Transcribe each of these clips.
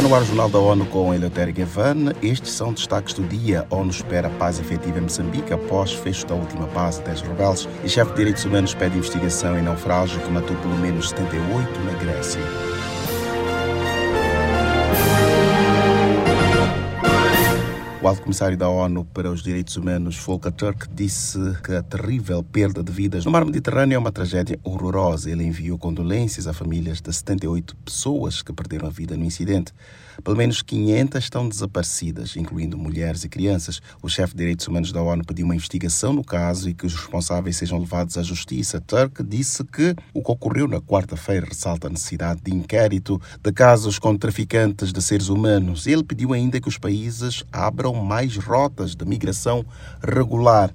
Está no ar o Jornal da ONU com Eleutério Gavan. Estes são destaques do dia. A ONU espera paz efetiva em Moçambique após fecho da última base das rebeldes. E chefe de direitos humanos pede investigação em naufrágio que matou pelo menos 78 na Grécia. O alto comissário da ONU para os Direitos Humanos, Volker Turk, disse que a terrível perda de vidas no mar Mediterrâneo é uma tragédia horrorosa. Ele enviou condolências a famílias de 78 pessoas que perderam a vida no incidente. Pelo menos 500 estão desaparecidas, incluindo mulheres e crianças. O chefe de Direitos Humanos da ONU pediu uma investigação no caso e que os responsáveis sejam levados à justiça. Turk disse que o que ocorreu na quarta-feira ressalta a necessidade de inquérito de casos com traficantes de seres humanos. Ele pediu ainda que os países abram mais rotas de migração regular.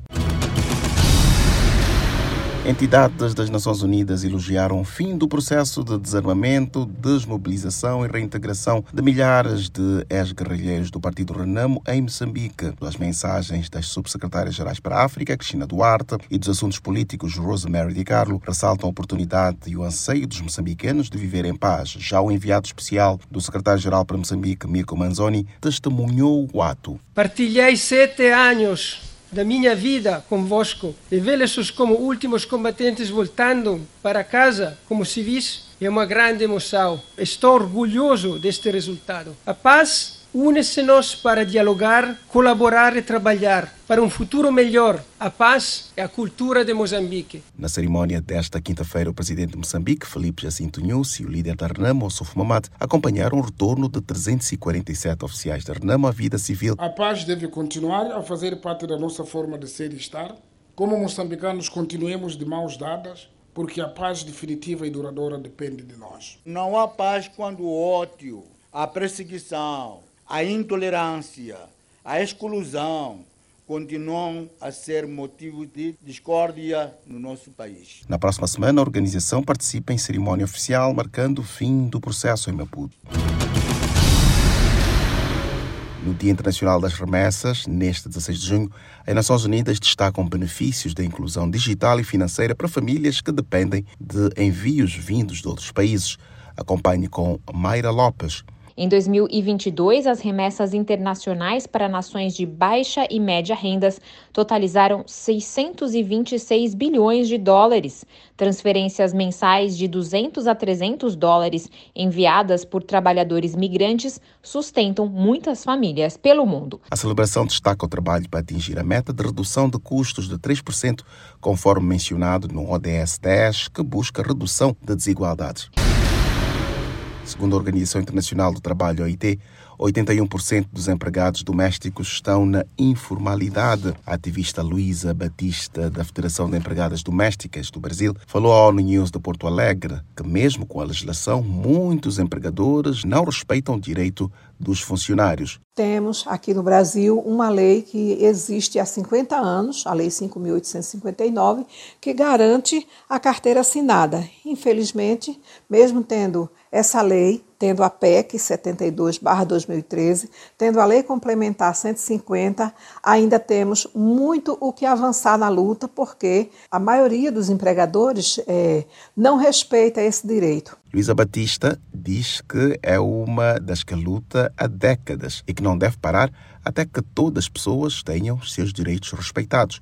Entidades das Nações Unidas elogiaram o fim do processo de desarmamento, desmobilização e reintegração de milhares de ex-guerrilheiros do Partido Renamo em Moçambique. As mensagens das subsecretárias-gerais para a África, Cristina Duarte, e dos Assuntos Políticos, Rosemary Di Carlo, ressaltam a oportunidade e o anseio dos moçambicanos de viver em paz. Já o enviado especial do secretário-geral para Moçambique, Mirko Manzoni, testemunhou o ato. Partilhei sete anos da minha vida convosco e vê-los como últimos combatentes voltando para casa como civis é uma grande emoção. Estou orgulhoso deste resultado. A paz une-se-nos para dialogar, colaborar e trabalhar para um futuro melhor. A paz é a cultura de Moçambique. Na cerimónia desta quinta-feira, o presidente de Moçambique, Felipe Jacinto Nhusi, e o líder da Renamo, Suf Mamad, acompanharam o retorno de 347 oficiais da Renamo à vida civil. A paz deve continuar a fazer parte da nossa forma de ser e estar. Como moçambicanos, continuemos de mãos dadas, porque a paz definitiva e duradoura depende de nós. Não há paz quando o ódio, a perseguição, a intolerância, a exclusão continuam a ser motivo de discórdia no nosso país. Na próxima semana, a organização participa em cerimônia oficial marcando o fim do processo em Maputo. No Dia Internacional das Remessas, neste 16 de junho, as Nações Unidas destacam benefícios da inclusão digital e financeira para famílias que dependem de envios vindos de outros países. Acompanhe com Mayra Lopes. Em 2022, as remessas internacionais para nações de baixa e média rendas totalizaram 626 bilhões de dólares. Transferências mensais de 200 a 300 dólares enviadas por trabalhadores migrantes sustentam muitas famílias pelo mundo. A celebração destaca o trabalho para atingir a meta de redução de custos de 3%, conforme mencionado no ODS 10, que busca redução de desigualdades. Segundo a Organização Internacional do Trabalho, OIT, 81% dos empregados domésticos estão na informalidade. A ativista Luísa Batista, da Federação de Empregadas Domésticas do Brasil, falou à ONU News de Porto Alegre que, mesmo com a legislação, muitos empregadores não respeitam o direito dos funcionários. Temos aqui no Brasil uma lei que existe há 50 anos, a Lei 5.859, que garante a carteira assinada. Infelizmente, mesmo tendo essa lei, tendo a PEC 72/2013, tendo a Lei Complementar 150, ainda temos muito o que avançar na luta, porque a maioria dos empregadores é, não respeita esse direito. Luísa Batista diz que é uma das que luta há décadas e que não deve parar até que todas as pessoas tenham seus direitos respeitados.